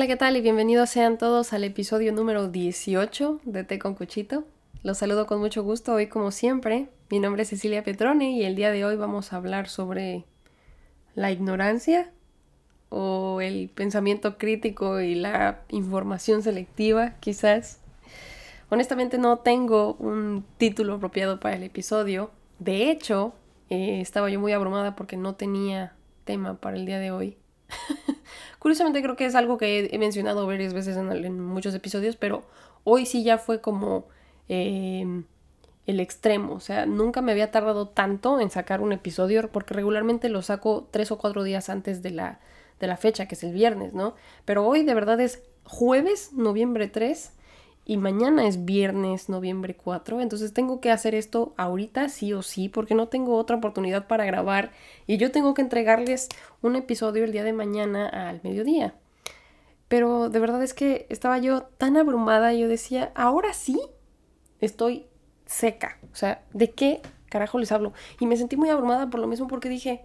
Hola, ¿qué tal? Y bienvenidos sean todos al episodio número 18 de Té con Cuchito. Los saludo con mucho gusto hoy como siempre. Mi nombre es Cecilia Petrone y el día de hoy vamos a hablar sobre la ignorancia o el pensamiento crítico y la información selectiva, quizás. Honestamente no tengo un título apropiado para el episodio. De hecho, eh, estaba yo muy abrumada porque no tenía tema para el día de hoy. Curiosamente creo que es algo que he mencionado varias veces en, muchos episodios, pero hoy sí ya fue como em, el extremo. O sea, nunca me había tardado tanto en sacar un episodio porque regularmente lo saco tres o cuatro días antes de la, de la fecha, que es el viernes, ¿no? Pero hoy de verdad es jueves, noviembre 3 y mañana es viernes, noviembre 4, entonces tengo que hacer esto ahorita sí o sí, porque no tengo otra oportunidad para grabar y yo tengo que entregarles un episodio el día de mañana al mediodía. Pero de verdad es que estaba yo tan abrumada, yo decía, ahora sí estoy seca. O sea, ¿de qué carajo les hablo? Y me sentí muy abrumada por lo mismo porque dije,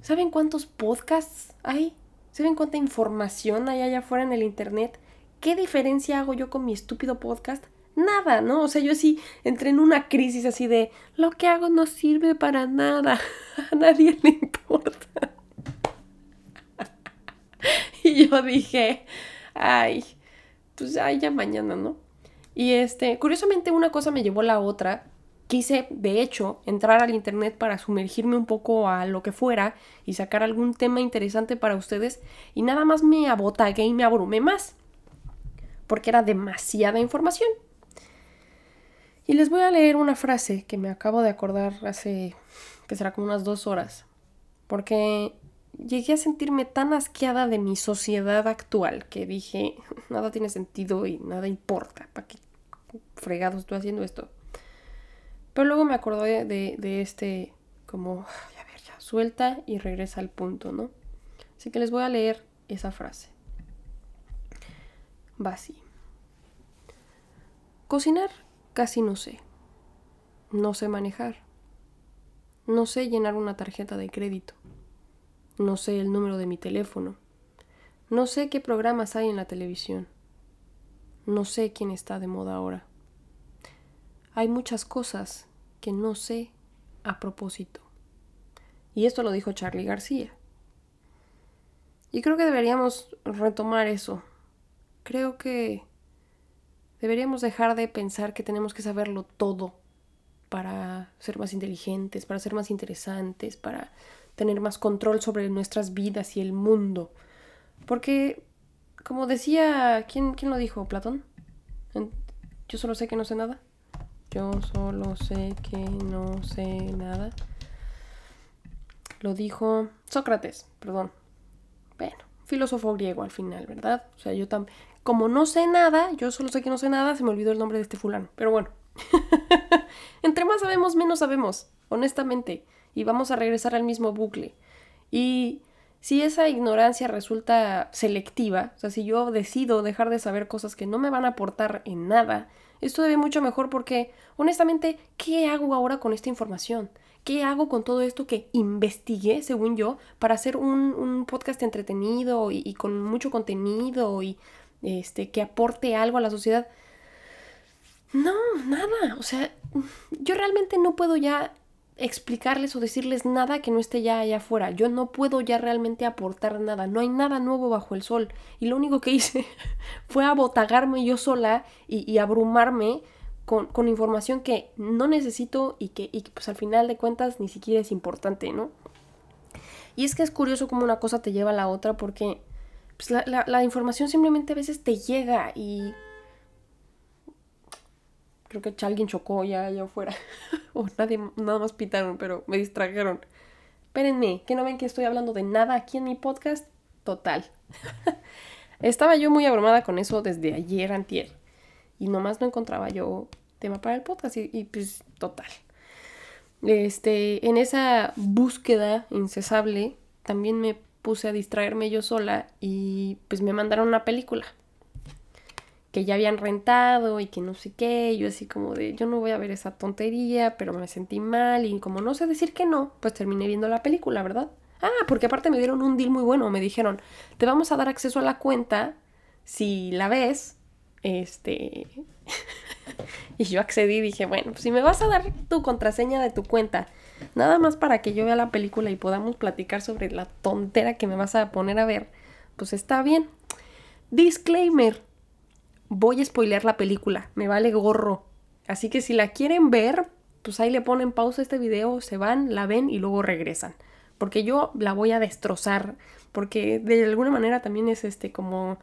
¿saben cuántos podcasts hay? ¿Saben cuánta información hay allá afuera en el Internet? ¿Qué diferencia hago yo con mi estúpido podcast? Nada, ¿no? O sea, yo sí entré en una crisis así de, lo que hago no sirve para nada, a nadie le importa. y yo dije, ay, pues ay, ya mañana, ¿no? Y este, curiosamente una cosa me llevó a la otra. Quise, de hecho, entrar al internet para sumergirme un poco a lo que fuera y sacar algún tema interesante para ustedes y nada más me abotagué y me abrumé más porque era demasiada información. Y les voy a leer una frase que me acabo de acordar hace, que será como unas dos horas, porque llegué a sentirme tan asqueada de mi sociedad actual que dije, nada tiene sentido y nada importa, ¿para qué fregado estoy haciendo esto? Pero luego me acordé de, de este, como, a ver, ya, suelta y regresa al punto, ¿no? Así que les voy a leer esa frase va así. Cocinar casi no sé. No sé manejar. No sé llenar una tarjeta de crédito. No sé el número de mi teléfono. No sé qué programas hay en la televisión. No sé quién está de moda ahora. Hay muchas cosas que no sé a propósito. Y esto lo dijo Charlie García. Y creo que deberíamos retomar eso creo que deberíamos dejar de pensar que tenemos que saberlo todo para ser más inteligentes, para ser más interesantes, para tener más control sobre nuestras vidas y el mundo. Porque, como decía, ¿quién, quién lo dijo? ¿Platón? Yo solo sé que no sé nada. Yo solo sé que no sé nada. Lo dijo Sócrates, perdón. Bueno, filósofo griego al final, ¿verdad? O sea, yo también como no sé nada, yo solo sé que no sé nada, se me olvidó el nombre de este fulano. Pero bueno, entre más sabemos, menos sabemos, honestamente. Y vamos a regresar al mismo bucle. Y si esa ignorancia resulta selectiva, o sea, si yo decido dejar de saber cosas que no me van a aportar en nada, esto debe mucho mejor porque, honestamente, ¿qué hago ahora con esta información? ¿Qué hago con todo esto que investigué, según yo, para hacer un, podcast entretenido y, y, con mucho contenido y este, que aporte algo a la sociedad. No, nada. O sea, yo realmente no puedo ya explicarles o decirles nada que no esté ya allá afuera. Yo no puedo ya realmente aportar nada. No hay nada nuevo bajo el sol. Y lo único que hice fue abotagarme yo sola y, abrumarme con, con, información que no necesito y que, y pues al final de cuentas ni siquiera es importante, ¿no? Y es que es curioso cómo una cosa te lleva a la otra porque pues la, información simplemente a veces te llega y creo que alguien chocó ya allá afuera. o nadie, nada más pitaron, pero me distrajeron. Espérenme, que no ven que estoy hablando de nada aquí en mi podcast. Total. Estaba yo muy abrumada con eso desde ayer, antier. Y nomás no encontraba yo tema para el podcast. Y, y pues, total. Este, en esa búsqueda incesable, también me puse a distraerme yo sola y pues me mandaron una película que ya habían rentado y que no sé qué, yo así como de yo no voy a ver esa tontería, pero me sentí mal y como no sé decir que no, pues terminé viendo la película, ¿verdad? Ah, porque aparte me dieron un deal muy bueno, me dijeron, te vamos a dar acceso a la cuenta si la ves, este... y yo accedí y dije, bueno, pues si me vas a dar tu contraseña de tu cuenta, nada más para que yo vea la película y podamos platicar sobre la tontera que me vas a poner a ver, pues está bien. Disclaimer, voy a spoilear la película, me vale gorro. Así que si la quieren ver, pues ahí le ponen pausa a este video, se van, la ven y luego regresan. Porque yo la voy a destrozar, porque de alguna manera también es este como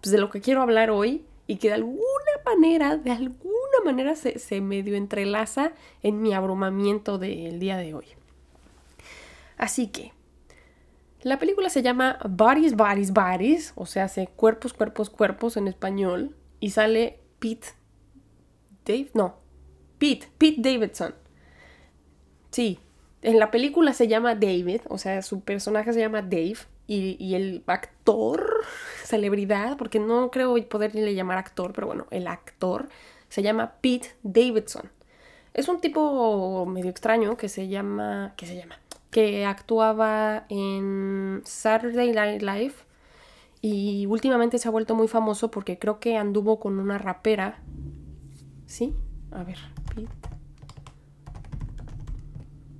pues, de lo que quiero hablar hoy y que de alguna manera, de alguna manera se, se medio entrelaza en mi abrumamiento del día de hoy. Así que, la película se llama Bodies, Bodies, Bodies, o sea, hace cuerpos, cuerpos, cuerpos en español, y sale Pete Dave, no, Pete, Pete Davidson. Sí, en la película se llama David, o sea, su personaje se llama Dave, y, y el actor, celebridad, porque no creo poderle llamar actor, pero bueno, el actor se llama Pete Davidson. Es un tipo medio extraño que se llama, ¿qué se llama? Que actuaba en Saturday Night Live y últimamente se ha vuelto muy famoso porque creo que anduvo con una rapera. ¿Sí? A ver, Pete.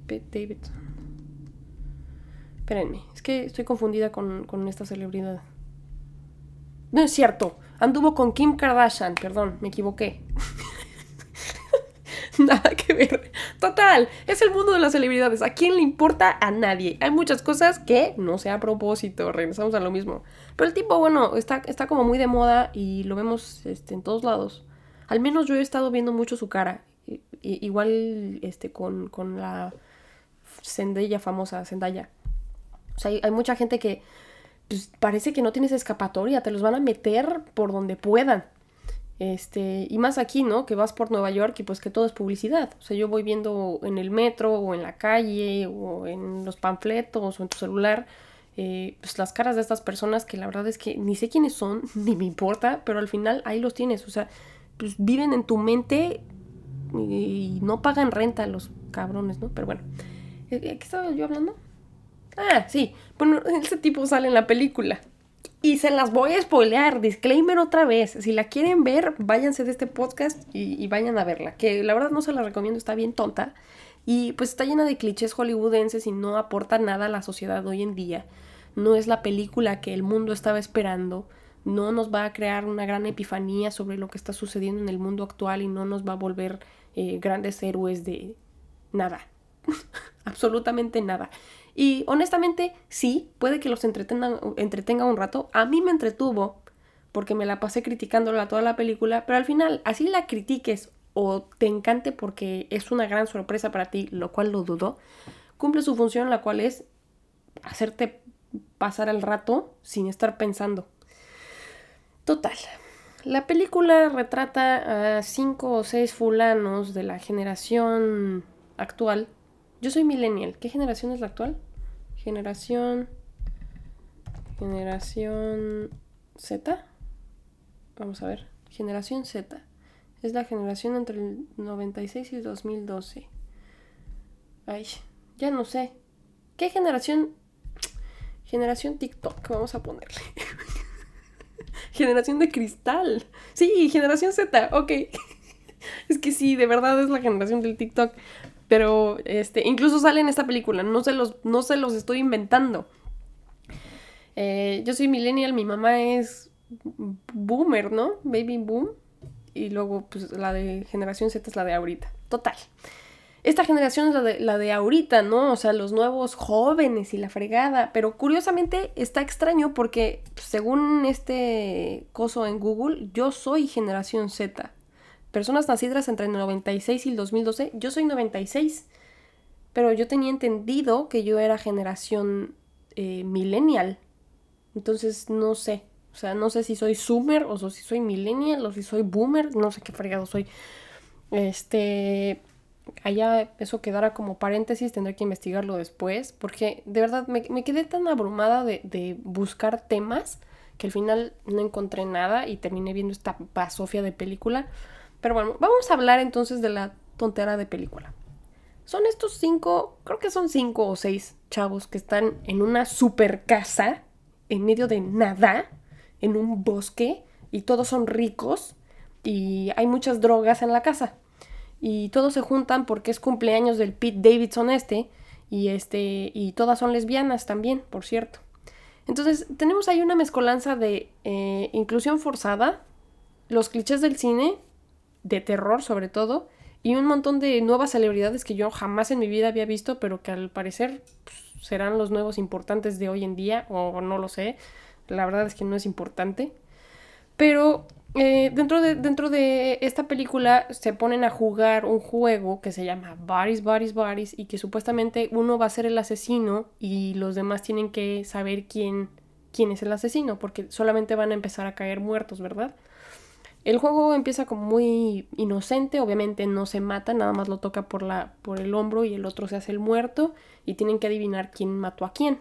Pete Davidson. Espérenme, es que estoy confundida con, con esta celebridad. No es cierto, anduvo con Kim Kardashian, perdón, me equivoqué. Nada que ver. Total, es el mundo de las celebridades. ¿A quién le importa? A nadie. Hay muchas cosas que no sé a propósito, regresamos a lo mismo. Pero el tipo, bueno, está, está como muy de moda y lo vemos este, en todos lados. Al menos yo he estado viendo mucho su cara. igual este, con, con la Zendaya famosa, Zendaya. O sea, hay, mucha gente que pues, parece que no tienes escapatoria, te los van a meter por donde puedan. Este, y más aquí, ¿no? Que vas por Nueva York y pues que todo es publicidad. O sea, yo voy viendo en el metro o en la calle o en los panfletos o en tu celular, eh, pues las caras de estas personas que la verdad es que ni sé quiénes son, ni me importa, pero al final ahí los tienes. O sea, pues viven en tu mente y no pagan renta los cabrones, ¿no? Pero bueno, ¿qué estaba yo hablando? Ah, sí. Bueno, ese tipo sale en la película. Y se las voy a spoilear, disclaimer otra vez. Si la quieren ver, váyanse de este podcast y, vayan a verla. Que la verdad no se la recomiendo, está bien tonta. Y pues está llena de clichés hollywoodenses y no aporta nada a la sociedad hoy en día. No es la película que el mundo estaba esperando. No nos va a crear una gran epifanía sobre lo que está sucediendo en el mundo actual y no nos va a volver eh, grandes héroes de nada. Absolutamente nada. Y honestamente, sí, puede que los entretenga, un rato. A mí me entretuvo porque me la pasé criticándola toda la película, pero al final, así la critiques o te encante porque es una gran sorpresa para ti, lo cual lo dudo, cumple su función, la cual es hacerte pasar el rato sin estar pensando. Total. La película retrata a cinco o seis fulanos de la generación actual yo soy millennial. ¿Qué generación es la actual? Generación... Generación Z. Vamos a ver. Generación Z. Es la generación entre el 96 y el 2012. Ay, ya no sé. ¿Qué generación? Generación TikTok, vamos a ponerle. generación de cristal. Sí, generación Z, ok. es que sí, de verdad es la generación del TikTok. Pero este, incluso sale en esta película, no se los, no se los estoy inventando. Eh, yo soy millennial, mi mamá es boomer, ¿no? Baby boom. Y luego, pues la de generación Z es la de ahorita. Total. Esta generación es la de, la de ahorita, ¿no? O sea, los nuevos jóvenes y la fregada. Pero curiosamente está extraño porque según este coso en Google, yo soy generación Z personas nacidas entre el 96 y el 2012. Yo soy 96, pero yo tenía entendido que yo era generación eh, millennial. Entonces no sé. O sea, no sé si soy Zoomer o si soy millennial o si soy boomer. No sé qué fregado soy. Este. Allá eso quedará como paréntesis, tendré que investigarlo después. Porque de verdad me, quedé tan abrumada de, de, buscar temas que al final no encontré nada y terminé viendo esta basofia de película. Pero bueno, vamos a hablar entonces de la tontera de película. Son estos cinco, creo que son cinco o seis chavos que están en una super casa en medio de nada, en un bosque y todos son ricos y hay muchas drogas en la casa. Y todos se juntan porque es cumpleaños del Pete Davidson este y este y todas son lesbianas también, por cierto. Entonces tenemos ahí una mezcolanza de eh, inclusión forzada, los clichés del cine, de terror sobre todo, y un montón de nuevas celebridades que yo jamás en mi vida había visto, pero que al parecer pues, serán los nuevos importantes de hoy en día, o no lo sé. La verdad es que no es importante. Pero eh, dentro, de, dentro de esta película se ponen a jugar un juego que se llama Bodies, Bodies, Bodies y que supuestamente uno va a ser el asesino y los demás tienen que saber quién, quién es el asesino porque solamente van a empezar a caer muertos, ¿verdad? El juego empieza como muy inocente, obviamente no se mata, nada más lo toca por, la, por el hombro y el otro se hace el muerto y tienen que adivinar quién mató a quién.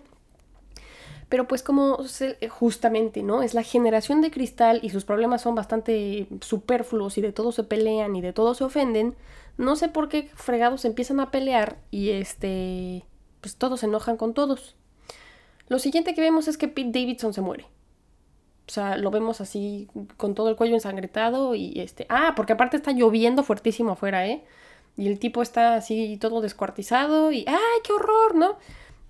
Pero pues como justamente, ¿no? Es la generación de cristal y sus problemas son bastante superfluos y de todo se pelean y de todo se ofenden, no sé por qué fregados empiezan a pelear y este, pues todos se enojan con todos. Lo siguiente que vemos es que Pete Davidson se muere. O sea, lo vemos así con todo el cuello ensangretado y este, ah, porque aparte está lloviendo fuertísimo afuera, ¿eh? Y el tipo está así todo descuartizado y, ¡ay, qué horror! ¿No?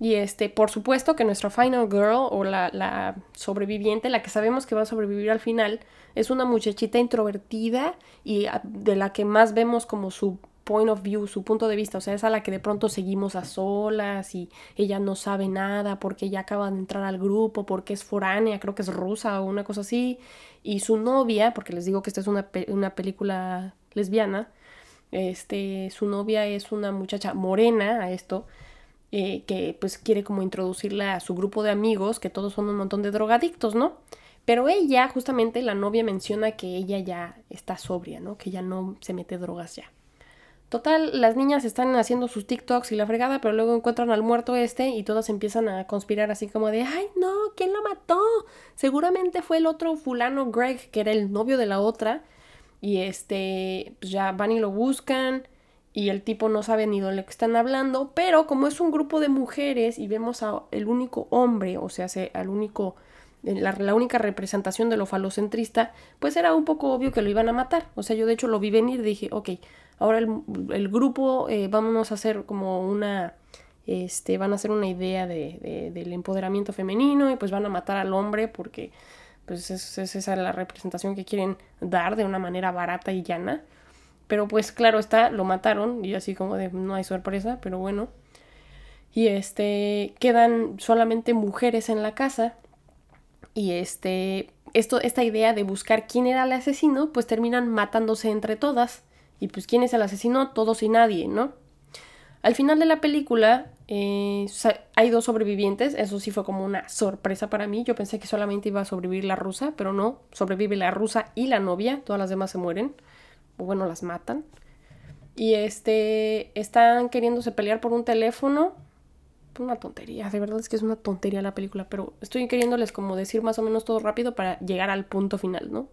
Y este, por supuesto que nuestra final girl o la, sobreviviente, la que sabemos que va a sobrevivir al final, es una muchachita introvertida y de la que más vemos como su point of view, su punto de vista, o sea, es a la que de pronto seguimos a solas y ella no sabe nada porque ella acaba de entrar al grupo, porque es foránea, creo que es rusa o una cosa así, y su novia, porque les digo que esta es una, una película lesbiana, este, su novia es una muchacha morena a esto, eh, que pues quiere como introducirla a su grupo de amigos, que todos son un montón de drogadictos, ¿no? Pero ella, justamente la novia menciona que ella ya está sobria, ¿no? Que ya no se mete drogas ya. Total, las niñas están haciendo sus TikToks y la fregada, pero luego encuentran al muerto este y todas empiezan a conspirar así como de, ay no, ¿quién lo mató? Seguramente fue el otro fulano Greg, que era el novio de la otra. Y este, pues ya van y lo buscan y el tipo no sabe ni de lo que están hablando, pero como es un grupo de mujeres y vemos a el único hombre, o sea, al único eh, la, la, única representación de lo falocentrista, pues era un poco obvio que lo iban a matar. O sea, yo de hecho lo vi venir dije, ok, ahora el, grupo eh, vamos a hacer como una, este, van a hacer una idea de, del empoderamiento femenino y pues van a matar al hombre porque pues es, es esa la representación que quieren dar de una manera barata y llana. Pero pues claro está, lo mataron y así como de no hay sorpresa, pero bueno. Y este quedan solamente mujeres en la casa y este esto esta idea de buscar quién era el asesino, pues terminan matándose entre todas. Y pues quién es el asesino, todos y nadie, ¿no? Al final de la película eh, hay dos sobrevivientes, eso sí fue como una sorpresa para mí. Yo pensé que solamente iba a sobrevivir la rusa, pero no, sobrevive la rusa y la novia, todas las demás se mueren bueno, las matan. Y este, están queriéndose pelear por un teléfono. Una tontería, de verdad es que es una tontería la película, pero estoy queriéndoles como decir más o menos todo rápido para llegar al punto final, ¿no?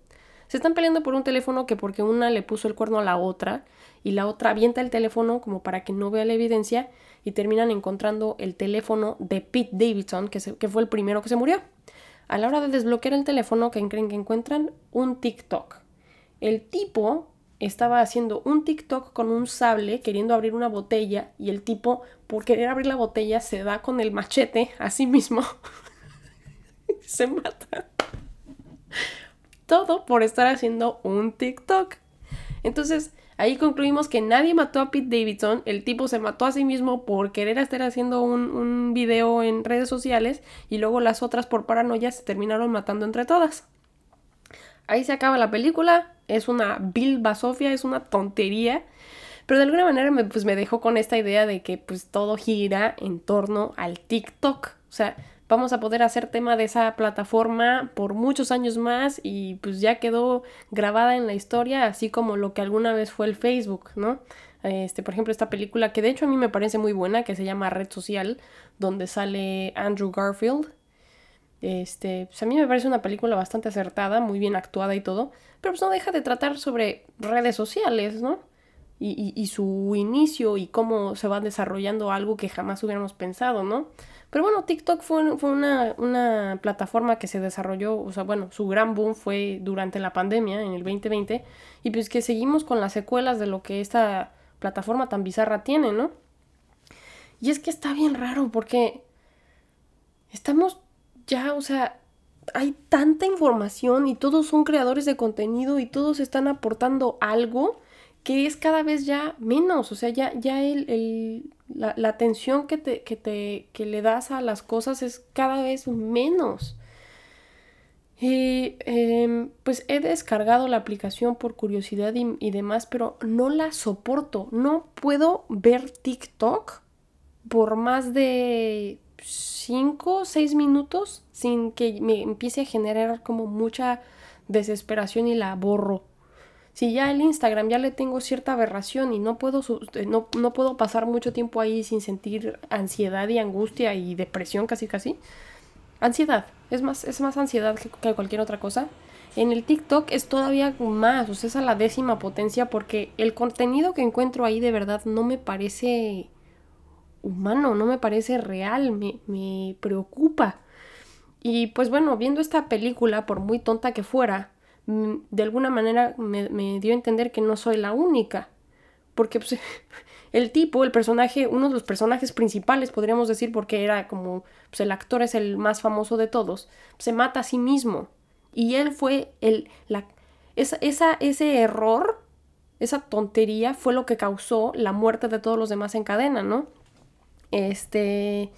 Se están peleando por un teléfono que porque una le puso el cuerno a la otra y la otra avienta el teléfono como para que no vea la evidencia y terminan encontrando el teléfono de Pete Davidson, que, que fue el primero que se murió. A la hora de desbloquear el teléfono, ¿qué creen que encuentran? Un TikTok. El tipo estaba haciendo un TikTok con un sable queriendo abrir una botella y el tipo por querer abrir la botella se da con el machete a sí mismo. se mata. Todo por estar haciendo un TikTok. Entonces, ahí concluimos que nadie mató a Pete Davidson, el tipo se mató a sí mismo por querer estar haciendo un, un video en redes sociales y luego las otras por paranoia se terminaron matando entre todas. Ahí se acaba la película, es una vil basofia, es una tontería. Pero de alguna manera me, pues me dejó con esta idea de que pues todo gira en torno al TikTok. O sea, vamos a poder hacer tema de esa plataforma por muchos años más y pues ya quedó grabada en la historia, así como lo que alguna vez fue el Facebook, ¿no? Este, por ejemplo, esta película que de hecho a mí me parece muy buena, que se llama Red Social, donde sale Andrew Garfield, este, pues a mí me parece una película bastante acertada, muy bien actuada y todo, pero pues no deja de tratar sobre redes sociales, ¿no? y, su inicio y cómo se va desarrollando algo que jamás hubiéramos pensado, ¿no? Pero bueno, TikTok fue, fue una, una, plataforma que se desarrolló, o sea, bueno, su gran boom fue durante la pandemia, en el 2020, y pues que seguimos con las secuelas de lo que esta plataforma tan bizarra tiene, ¿no? Y es que está bien raro porque estamos ya, o sea, hay tanta información y todos son creadores de contenido y todos están aportando algo que es cada vez ya menos, o sea, ya, ya el, la, atención que, te, que, te, que le das a las cosas es cada vez menos. Y em, pues he descargado la aplicación por curiosidad y, y, demás, pero no la soporto. No puedo ver TikTok por más de 5 o 6 minutos sin que me empiece a generar como mucha desesperación y la borro. Si ya el Instagram ya le tengo cierta aberración y no puedo, eh, no, no puedo pasar mucho tiempo ahí sin sentir ansiedad y angustia y depresión casi casi. Ansiedad, es más, es más ansiedad que, cualquier otra cosa. En el TikTok es todavía más, o sea, es a la décima potencia porque el contenido que encuentro ahí de verdad no me parece humano, no me parece real, me, me preocupa. Y pues bueno, viendo esta película, por muy tonta que fuera, de alguna manera me, dio a entender que no soy la única. Porque pues, el tipo, el personaje, uno de los personajes principales, podríamos decir, porque era como pues, el actor es el más famoso de todos, se mata a sí mismo. Y él fue el. La, esa, ese error, esa tontería, fue lo que causó la muerte de todos los demás en cadena, ¿no? Este.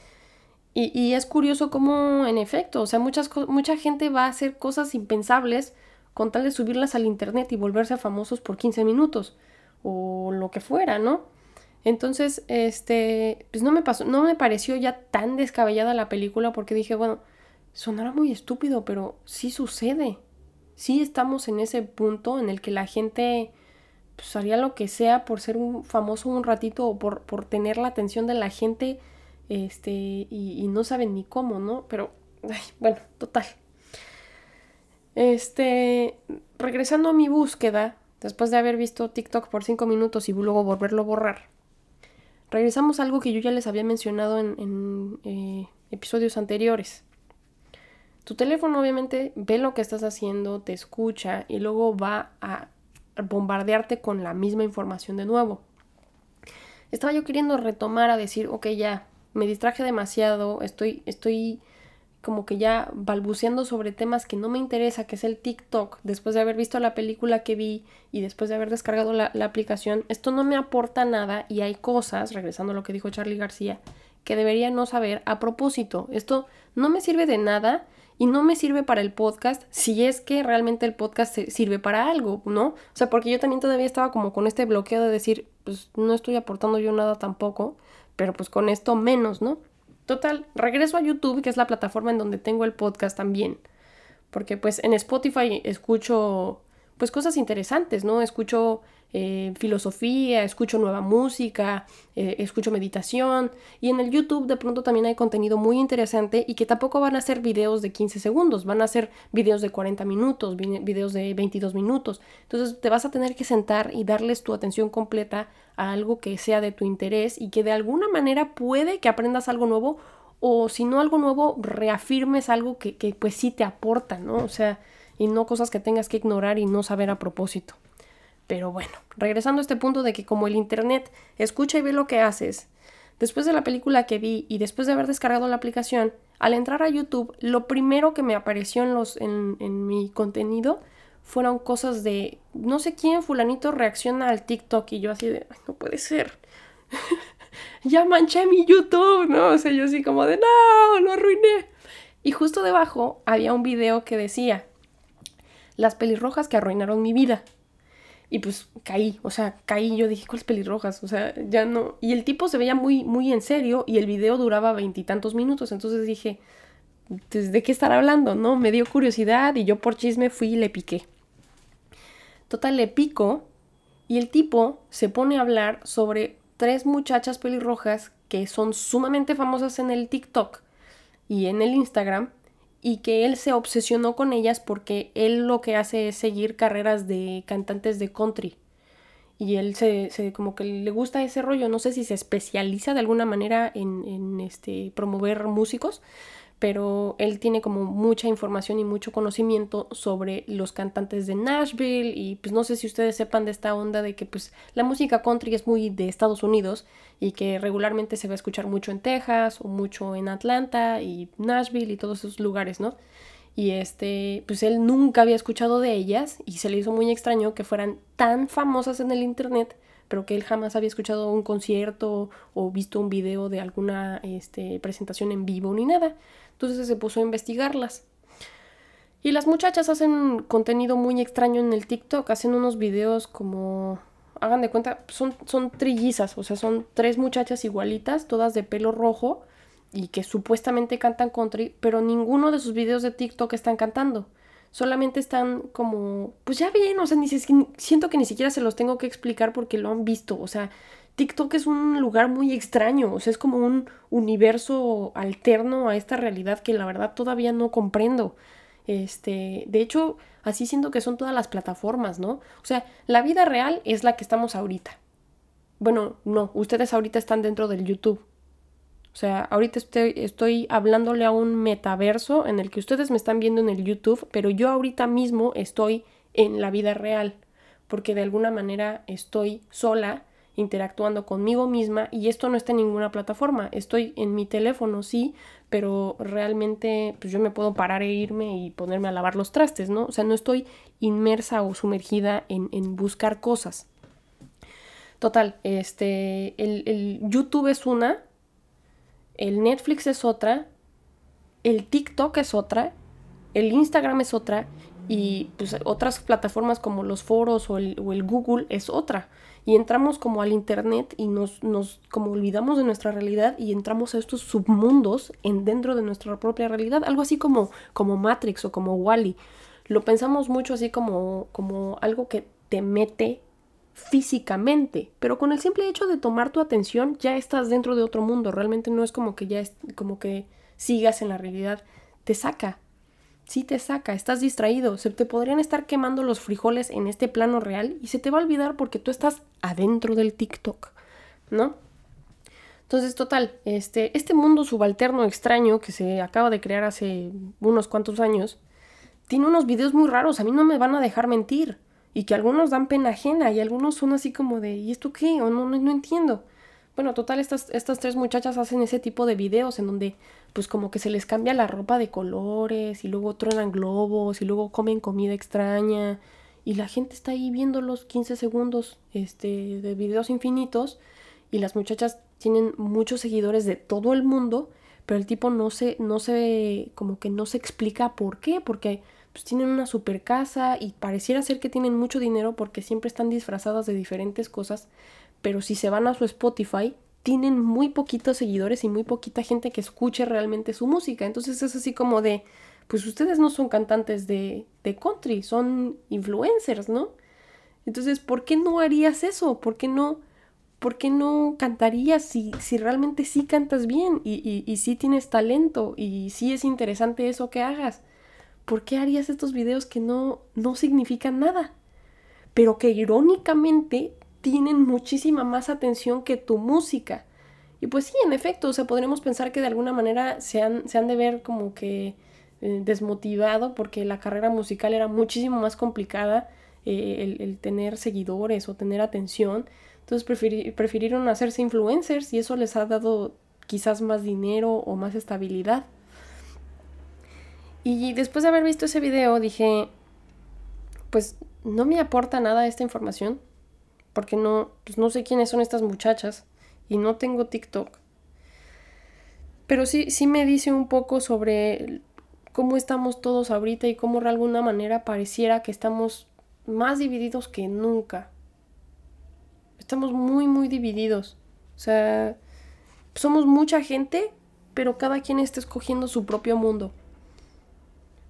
Y, y es curioso cómo, en efecto, o sea, muchas, mucha gente va a hacer cosas impensables con tal de subirlas al internet y volverse famosos por 15 minutos o lo que fuera, ¿no? Entonces, este, pues no me pasó, no me pareció ya tan descabellada la película porque dije, bueno, sonará muy estúpido, pero sí sucede. Sí estamos en ese punto en el que la gente pues, haría lo que sea por ser un famoso un ratito o por, por tener la atención de la gente este, y, no saben ni cómo, ¿no? Pero, bueno, total. Este, regresando a mi búsqueda, después de haber visto TikTok por 5 minutos y luego volverlo a borrar, regresamos a algo que yo ya les había mencionado en, eh, episodios anteriores. Tu teléfono obviamente ve lo que estás haciendo, te escucha y luego va a bombardearte con la misma información de nuevo. Estaba yo queriendo retomar a decir, ok, ya, me distraje demasiado, estoy, estoy como que ya balbuceando sobre temas que no me interesa, que es el TikTok, después de haber visto la película que vi y después de haber descargado la, aplicación, esto no me aporta nada y hay cosas, regresando a lo que dijo Charlie García, que debería no saber a propósito. Esto no me sirve de nada y no me sirve para el podcast si es que realmente el podcast sirve para algo, ¿no? O sea, porque yo también todavía estaba como con este bloqueo de decir, pues no estoy aportando yo nada tampoco, pero pues con esto menos, ¿no? Total, regreso a YouTube, que es la plataforma en donde tengo el podcast también. Porque pues en Spotify escucho pues cosas interesantes, ¿no? Escucho eh, filosofía, escucho nueva música, eh, escucho meditación y en el YouTube de pronto también hay contenido muy interesante y que tampoco van a ser videos de 15 segundos, van a ser videos de 40 minutos, videos de 22 minutos. Entonces te vas a tener que sentar y darles tu atención completa a algo que sea de tu interés y que de alguna manera puede que aprendas algo nuevo o si no algo nuevo, reafirmes algo que, que pues sí te aporta, ¿no? O sea, y no cosas que tengas que ignorar y no saber a propósito. Pero bueno, regresando a este punto de que como el Internet escucha y ve lo que haces, después de la película que vi y después de haber descargado la aplicación, al entrar a YouTube, lo primero que me apareció en, los, en, en mi contenido fueron cosas de no sé quién fulanito reacciona al TikTok y yo así de, no puede ser. ya manché mi YouTube, ¿no? O sea, yo así como de, no, lo arruiné. Y justo debajo había un video que decía, las pelirrojas que arruinaron mi vida. Y pues caí, o sea, caí, yo dije, ¿cuáles pelirrojas? O sea, ya no. Y el tipo se veía muy, muy en serio y el video duraba veintitantos minutos, entonces dije, pues, ¿de qué estar hablando? No, me dio curiosidad y yo por chisme fui y le piqué. Total, le pico y el tipo se pone a hablar sobre tres muchachas pelirrojas que son sumamente famosas en el TikTok y en el Instagram y que él se obsesionó con ellas porque él lo que hace es seguir carreras de cantantes de country. y él se, se, como que le gusta ese rollo, no sé si se especializa de alguna manera en, en este, promover músicos, pero él tiene como mucha información y mucho conocimiento sobre los cantantes de Nashville y pues no sé si ustedes sepan de esta onda de que pues la música country es muy de Estados Unidos y que regularmente se va a escuchar mucho en Texas o mucho en Atlanta y Nashville y todos esos lugares, ¿no? Y este, pues él nunca había escuchado de ellas y se le hizo muy extraño que fueran tan famosas en el internet pero que él jamás había escuchado un concierto o visto un video de alguna este, presentación en vivo ni nada. Entonces se puso a investigarlas. Y las muchachas hacen contenido muy extraño en el TikTok, hacen unos videos como, hagan de cuenta, son, son trillizas, o sea, son tres muchachas igualitas, todas de pelo rojo y que supuestamente cantan country, pero ninguno de sus videos de TikTok están cantando. Solamente están como, pues ya bien, o sea, ni siento que ni siquiera se los tengo que explicar porque lo han visto, o sea, TikTok es un lugar muy extraño, o sea, es como un universo alterno a esta realidad que la verdad todavía no comprendo. Este, de hecho, así siento que son todas las plataformas, ¿no? O sea, la vida real es la que estamos ahorita. Bueno, no, ustedes ahorita están dentro del YouTube. O sea, ahorita estoy, estoy hablándole a un metaverso en el que ustedes me están viendo en el YouTube, pero yo ahorita mismo estoy en la vida real, porque de alguna manera estoy sola interactuando conmigo misma y esto no está en ninguna plataforma. Estoy en mi teléfono, sí, pero realmente pues yo me puedo parar e irme y ponerme a lavar los trastes, ¿no? O sea, no estoy inmersa o sumergida en, en buscar cosas. Total, este, el, el YouTube es una, el Netflix es otra, el TikTok es otra, el Instagram es otra y pues otras plataformas como los foros o el, o el Google es otra y entramos como al internet y nos, nos como olvidamos de nuestra realidad y entramos a estos submundos en dentro de nuestra propia realidad, algo así como, como Matrix o como Wally. Lo pensamos mucho así como, como algo que te mete físicamente, pero con el simple hecho de tomar tu atención ya estás dentro de otro mundo, realmente no es como que ya es como que sigas en la realidad, te saca, sí te saca, estás distraído, se te podrían estar quemando los frijoles en este plano real y se te va a olvidar porque tú estás adentro del TikTok, ¿no? Entonces, total, este, este mundo subalterno extraño que se acaba de crear hace unos cuantos años, tiene unos videos muy raros, a mí no me van a dejar mentir, y que algunos dan pena ajena y algunos son así como de, ¿y esto qué? O no, no, no entiendo. Bueno, total, estas, estas tres muchachas hacen ese tipo de videos en donde pues como que se les cambia la ropa de colores y luego truenan globos y luego comen comida extraña y la gente está ahí viendo los 15 segundos este, de videos infinitos y las muchachas tienen muchos seguidores de todo el mundo, pero el tipo no se, no se, como que no se explica por qué, porque pues tienen una super casa y pareciera ser que tienen mucho dinero porque siempre están disfrazadas de diferentes cosas, pero si se van a su Spotify, tienen muy poquitos seguidores y muy poquita gente que escuche realmente su música. Entonces es así como de, pues ustedes no son cantantes de, de country, son influencers, ¿no? Entonces, ¿por qué no harías eso? ¿Por qué no, por qué no cantarías si, si realmente sí cantas bien y, y, y sí tienes talento y sí es interesante eso que hagas? ¿Por qué harías estos videos que no, no significan nada? Pero que irónicamente tienen muchísima más atención que tu música. Y pues sí, en efecto, o sea, podremos pensar que de alguna manera se han, se han de ver como que eh, desmotivado porque la carrera musical era muchísimo más complicada eh, el, tener seguidores o tener atención. Entonces prefirieron hacerse influencers y eso les ha dado quizás más dinero o más estabilidad. Y después de haber visto ese video dije, pues no me aporta nada esta información, porque no, pues no sé quiénes son estas muchachas y no tengo TikTok. Pero sí, sí me dice un poco sobre cómo estamos todos ahorita y cómo de alguna manera pareciera que estamos más divididos que nunca. Estamos muy, muy divididos. O sea, somos mucha gente, pero cada quien está escogiendo su propio mundo.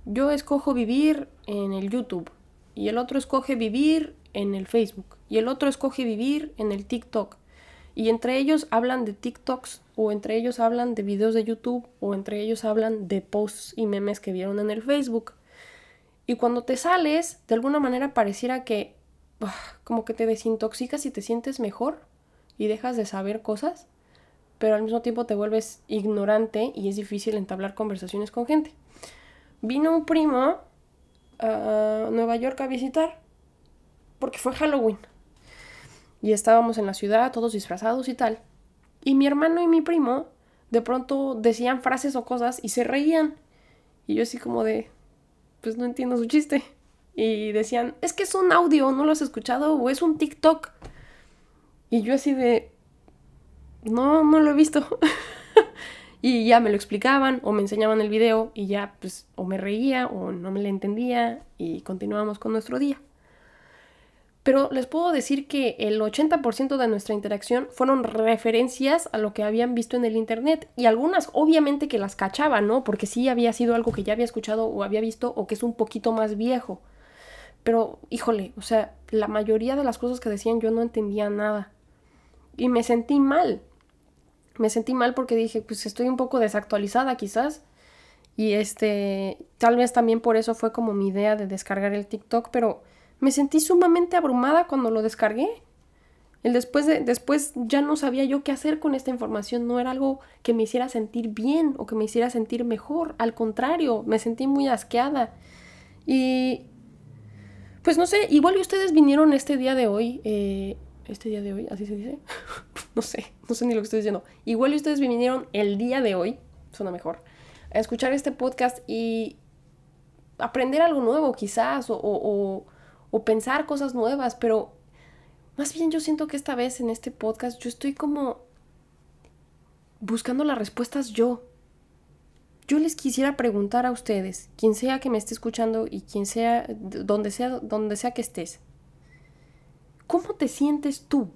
Yo escojo vivir en el YouTube y el otro escoge vivir en el Facebook y el otro escoge vivir en el TikTok. Y entre ellos hablan de TikToks o entre ellos hablan de videos de YouTube o entre ellos hablan de posts y memes que vieron en el Facebook. Y cuando te sales, de alguna manera pareciera que ah, como que te desintoxicas y te sientes mejor y dejas de saber cosas, pero al mismo tiempo te vuelves ignorante y es difícil entablar conversaciones con gente. Vino un primo a Nueva York a visitar porque fue Halloween. Y estábamos en la ciudad, todos disfrazados y tal. Y mi hermano y mi primo de pronto decían frases o cosas y se reían. Y yo así como de, pues no entiendo su chiste. Y decían, es que es un audio, ¿no lo has escuchado? O es un TikTok. Y yo así de, no, no lo he visto. y ya me lo explicaban o me enseñaban el video y ya pues o me reía o no me le entendía y continuamos con nuestro día. Pero les puedo decir que el 80% de nuestra interacción fueron referencias a lo que habían visto en el internet y algunas obviamente que las cachaban, ¿no? Porque sí había sido algo que ya había escuchado o había visto o que es un poquito más viejo. Pero, híjole, o sea, la mayoría de las cosas que decían yo no entendía nada. Y me sentí mal. Me sentí mal porque dije, pues estoy un poco desactualizada quizás. Y este, tal vez también por eso fue como mi idea de descargar el TikTok, pero me sentí sumamente abrumada cuando lo descargué. El después, de, después ya no sabía yo qué hacer con esta información, no era algo que me hiciera sentir bien o que me hiciera sentir mejor, al contrario, me sentí muy asqueada. Y pues no sé, igual ustedes vinieron este día de hoy, eh, este día de hoy, así se dice, no sé, no sé ni lo que estoy diciendo, igual ustedes vinieron el día de hoy, suena mejor, a escuchar este podcast y aprender algo nuevo quizás o o pensar cosas nuevas, pero más bien yo siento que esta vez en este podcast yo estoy como buscando las respuestas yo. Yo les quisiera preguntar a ustedes, quien sea que me esté escuchando y quien sea, donde sea, donde sea que estés, ¿cómo te sientes tú?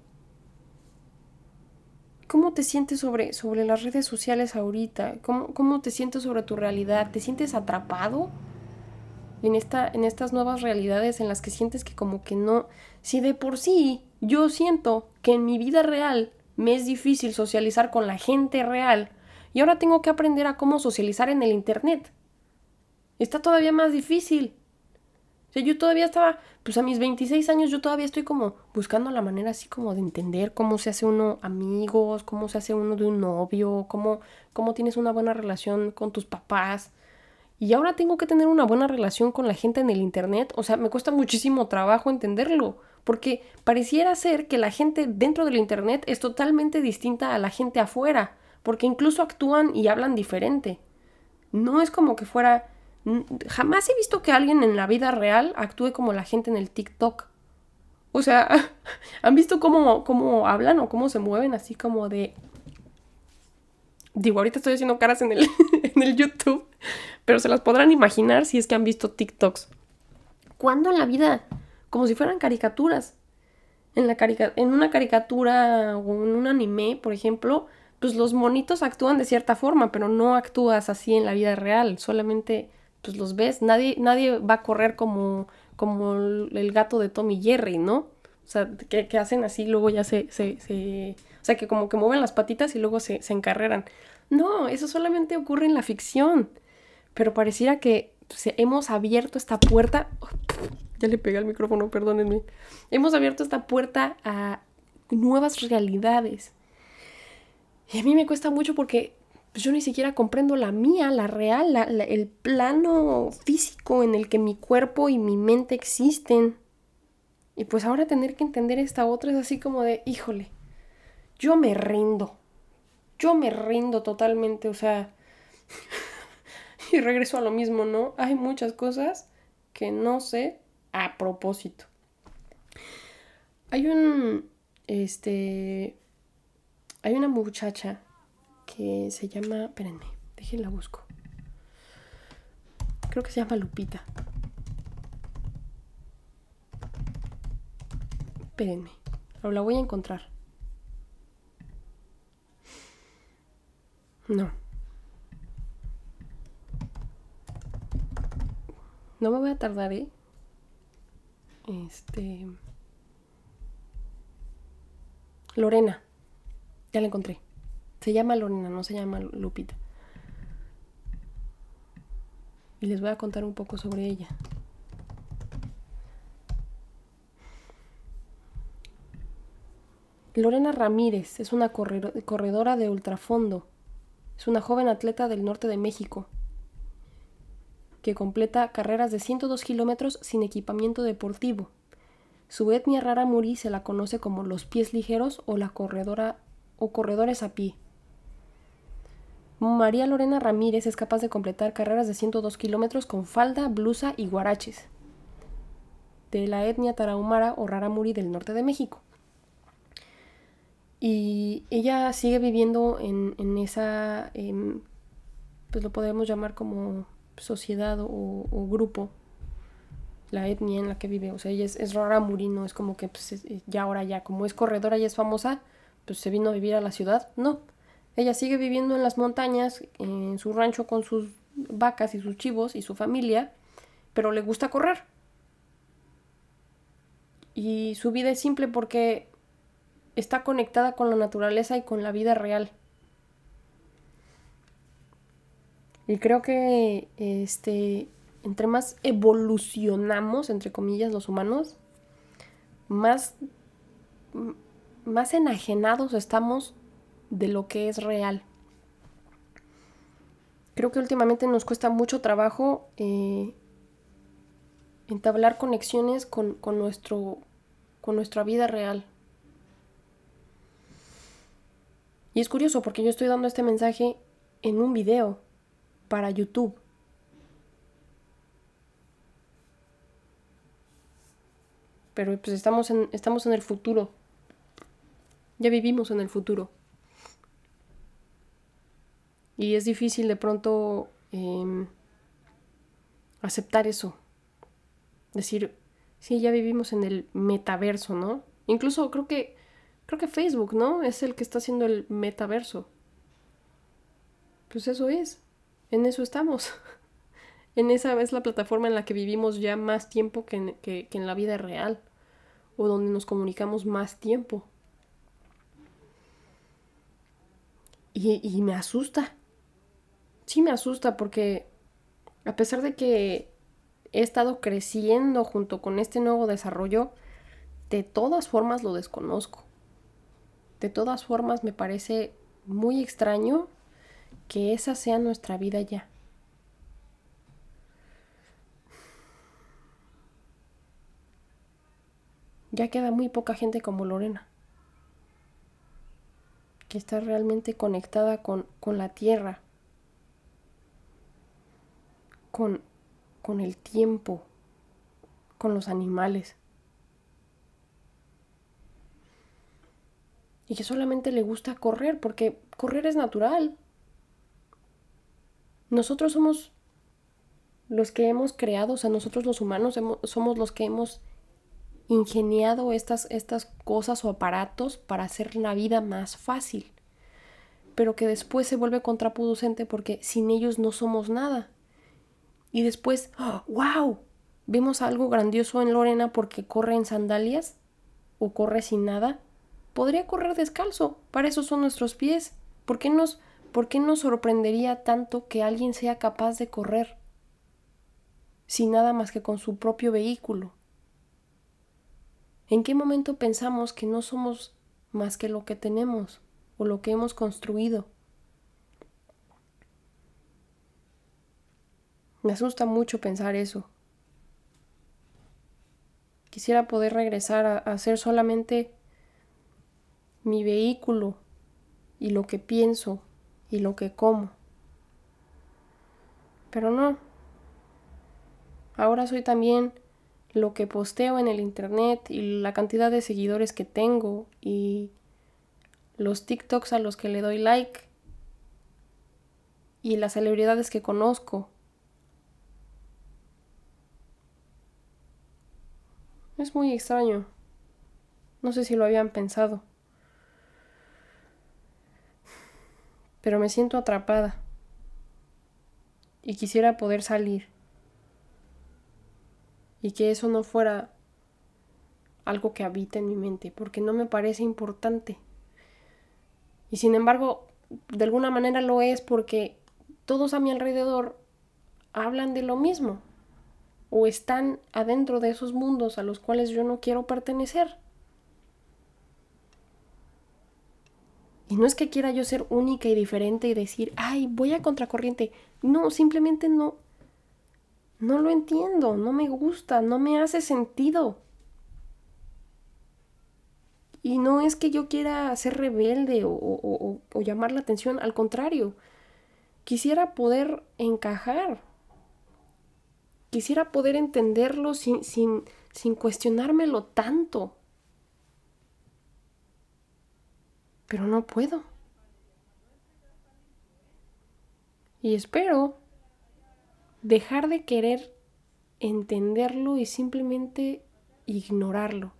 ¿Cómo te sientes sobre, sobre las redes sociales ahorita? ¿Cómo, ¿Cómo te sientes sobre tu realidad? ¿Te sientes atrapado? En, esta, en estas nuevas realidades en las que sientes que como que no, si de por sí yo siento que en mi vida real me es difícil socializar con la gente real y ahora tengo que aprender a cómo socializar en el Internet. Está todavía más difícil. O sea, yo todavía estaba, pues a mis 26 años yo todavía estoy como buscando la manera así como de entender cómo se hace uno amigos, cómo se hace uno de un novio, cómo, cómo tienes una buena relación con tus papás y ahora tengo que tener una buena relación con la gente en el Internet. O sea, me cuesta muchísimo trabajo entenderlo, porque pareciera ser que la gente dentro del Internet es totalmente distinta a la gente afuera, porque incluso actúan y hablan diferente. No es como que fuera... Jamás he visto que alguien en la vida real actúe como la gente en el TikTok. O sea, ¿han visto cómo, cómo hablan o cómo se mueven así como de... Digo, ahorita estoy haciendo caras en el, en el YouTube, pero se las podrán imaginar si es que han visto TikToks. ¿Cuándo en la vida? Como si fueran caricaturas. En, la en una caricatura o en un anime, por ejemplo, pues los monitos actúan de cierta forma, pero no actúas así en la vida real. Solamente pues los ves. Nadie, nadie va a correr como, como el gato de Tommy Jerry, ¿no? O sea, que, hacen así, luego ya se, se, O sea, que como que mueven las patitas y luego se encarreran. No, eso solamente ocurre en la ficción pero pareciera que hemos abierto esta puerta. ya le pegué al micrófono, perdónenme. Hemos abierto esta puerta a nuevas realidades. Y a mí me cuesta mucho porque pues, yo ni siquiera comprendo la mía, la real, el plano físico en el que mi cuerpo y mi mente existen. Y pues ahora tener que entender esta otra es así como de, híjole, yo me rindo. Yo me rindo totalmente, o sea, Y regreso a lo mismo, ¿no? Hay muchas cosas que no sé a propósito. Hay un, este, hay una muchacha que se llama, espérenme, déjenla busco. Creo que se llama Lupita. Espérenme, pero la voy a encontrar. No. No me voy a tardar, ¿eh? Este. Lorena. Ya la encontré. Se llama Lorena, no se llama Lupita. Y les voy a contar un poco sobre ella. Lorena Ramírez es una corredora de ultrafondo. Es una joven atleta del norte de México que completa carreras de 102 kilómetros sin equipamiento deportivo. Su etnia rara muri se la conoce como los pies ligeros o la corredora o corredores a pie. María Lorena Ramírez es capaz de completar carreras de 102 kilómetros con falda, blusa y guaraches. De la etnia tarahumara o raramuri del norte de México. Y ella sigue viviendo en, esa, em, pues lo podemos llamar como sociedad o, grupo, la etnia en la que vive. O sea, ella es, es raramuri, no es como que pues, ya ahora ya, como es corredora y es famosa, pues se vino a vivir a la ciudad. No, ella sigue viviendo en las montañas, en su rancho con sus vacas y sus chivos y su familia, pero le gusta correr. Y su vida es simple porque está conectada con la naturaleza y con la vida real. Y creo que este entre más evolucionamos, entre comillas, los humanos, más, más enajenados estamos de lo que es real. Creo que últimamente nos cuesta mucho trabajo eh, entablar conexiones con, nuestro, con nuestra vida real. Y es curioso porque yo estoy dando este mensaje en un video para YouTube. Pero pues estamos en, estamos en el futuro. Ya vivimos en el futuro. Y es difícil de pronto em, aceptar eso. Decir, sí, ya vivimos en el metaverso, ¿no? Incluso creo que creo que Facebook, ¿no? Es el que está haciendo el metaverso. Pues eso es. En eso estamos. en esa es la plataforma en la que vivimos ya más tiempo que en, la vida real. O donde nos comunicamos más tiempo. Y, me asusta sí me asusta porque a pesar de que he estado creciendo junto con este nuevo desarrollo, de todas formas lo desconozco. De todas formas me parece muy extraño que esa sea nuestra vida ya. Ya queda muy poca gente como Lorena, que está realmente conectada con, con la tierra, con, con el tiempo, con los animales. Y que solamente le gusta correr, porque correr es natural. Nosotros somos los que hemos creado, o sea, nosotros los humanos somos los que hemos ingeniado estas, estas cosas o aparatos para hacer la vida más fácil, pero que después se vuelve contraproducente porque sin ellos no somos nada y después, ¡wow! Vemos algo grandioso en Lorena porque corre en sandalias o corre sin nada. Podría correr descalzo, para eso son nuestros pies. ¿Por qué nos, por qué nos sorprendería tanto que alguien sea capaz de correr sin nada más que con su propio vehículo? ¿En qué momento pensamos que no somos más que lo que tenemos o lo que hemos construido? Me asusta mucho pensar eso. Quisiera poder regresar a, ser solamente mi vehículo y lo que pienso y lo que como. Pero no. Ahora soy también lo que posteo en el internet y la cantidad de seguidores que tengo y los TikToks a los que le doy like y las celebridades que conozco Es muy extraño. No sé si lo habían pensado. Pero me siento atrapada. Y quisiera poder salir. Y que eso no fuera algo que habita en mi mente, porque no me parece importante. Y sin embargo, de alguna manera lo es porque todos a mi alrededor hablan de lo mismo o están adentro de esos mundos a los cuales yo no quiero pertenecer. Y no es que quiera yo ser única y diferente y decir, ay, voy a contracorriente. No, simplemente no. No lo entiendo, no me gusta, no me hace sentido. Y no es que yo quiera ser rebelde o, llamar la atención, al contrario, quisiera poder encajar, quisiera poder entenderlo sin, sin, sin cuestionármelo tanto. Pero no puedo. Y espero dejar de querer entenderlo y simplemente ignorarlo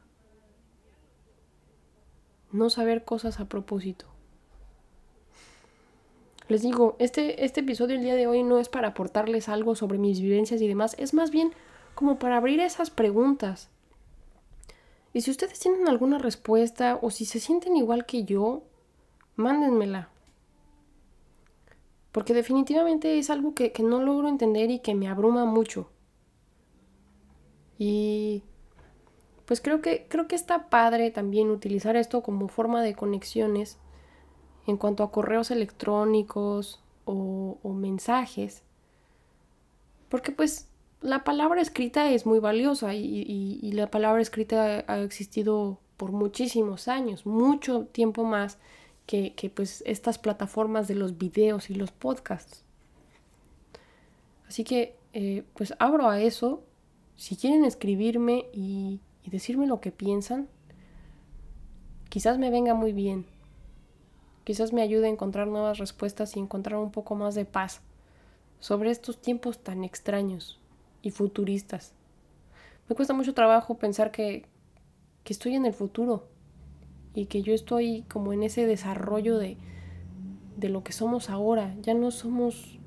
no saber cosas a propósito. Les digo, este, este episodio el día de hoy no es para aportarles algo sobre mis vivencias y demás, es más bien como para abrir esas preguntas. Y si ustedes tienen alguna respuesta o si se sienten igual que yo, mándenmela. Porque definitivamente es algo que, que no logro entender y que me abruma mucho. Y pues creo que, creo que está padre también utilizar esto como forma de conexiones en cuanto a correos electrónicos o, mensajes. Porque pues la palabra escrita es muy valiosa y, la palabra escrita ha existido por muchísimos años, mucho tiempo más que, pues estas plataformas de los videos y los podcasts. Así que eh, pues abro a eso. Si quieren escribirme y, y decirme lo que piensan, quizás me venga muy bien. Quizás me ayude a encontrar nuevas respuestas y encontrar un poco más de paz sobre estos tiempos tan extraños y futuristas. Me cuesta mucho trabajo pensar que, que estoy en el futuro y que yo estoy como en ese desarrollo de, de lo que somos ahora. Ya no somos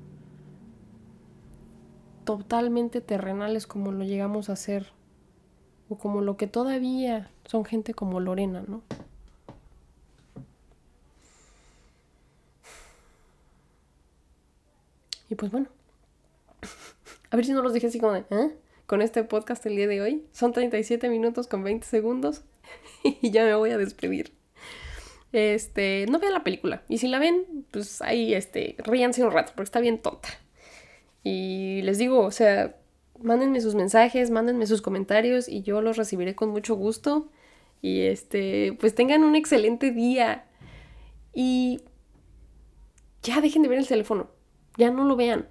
totalmente terrenales como lo llegamos a ser o como lo que todavía son gente como Lorena, ¿no? Y pues bueno, a ver si no los dije así como de, ¿eh? Con este podcast el día de hoy. Son 37 minutos con 20 segundos y ya me voy a despedir. Este, no vean la película. Y si la ven, pues ahí, este, ríanse un rato porque está bien tonta. Y les digo, o sea, mándenme sus mensajes, mándenme sus comentarios y yo los recibiré con mucho gusto. Y este, pues tengan un excelente día. Y ya dejen de ver el teléfono. Ya no lo vean.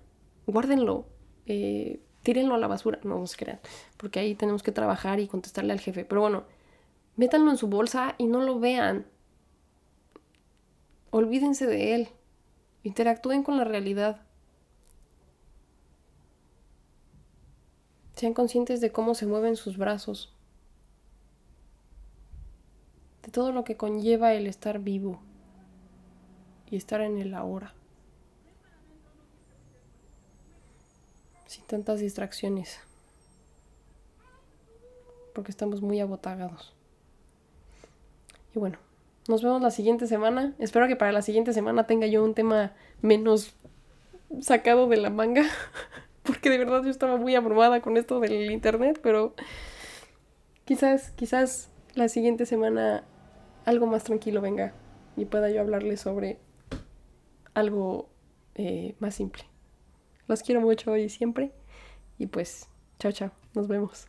Guárdenlo. Eh, tírenlo a la basura. No, no se crean. Porque ahí tenemos que trabajar y contestarle al jefe. Pero bueno, métanlo en su bolsa y no lo vean. Olvídense de él. Interactúen con la realidad. Sean conscientes de cómo se mueven sus brazos, de todo lo que conlleva el estar vivo y estar en el ahora, sin tantas distracciones, porque estamos muy abotagados. Y bueno, nos vemos la siguiente semana. Espero que para la siguiente semana tenga yo un tema menos sacado de la manga. porque de verdad yo estaba muy abrumada con esto del internet, pero quizás, quizás la siguiente semana algo más tranquilo venga y pueda yo hablarles sobre algo eh, más simple. Los quiero mucho hoy y siempre y pues, chao, chao, nos vemos.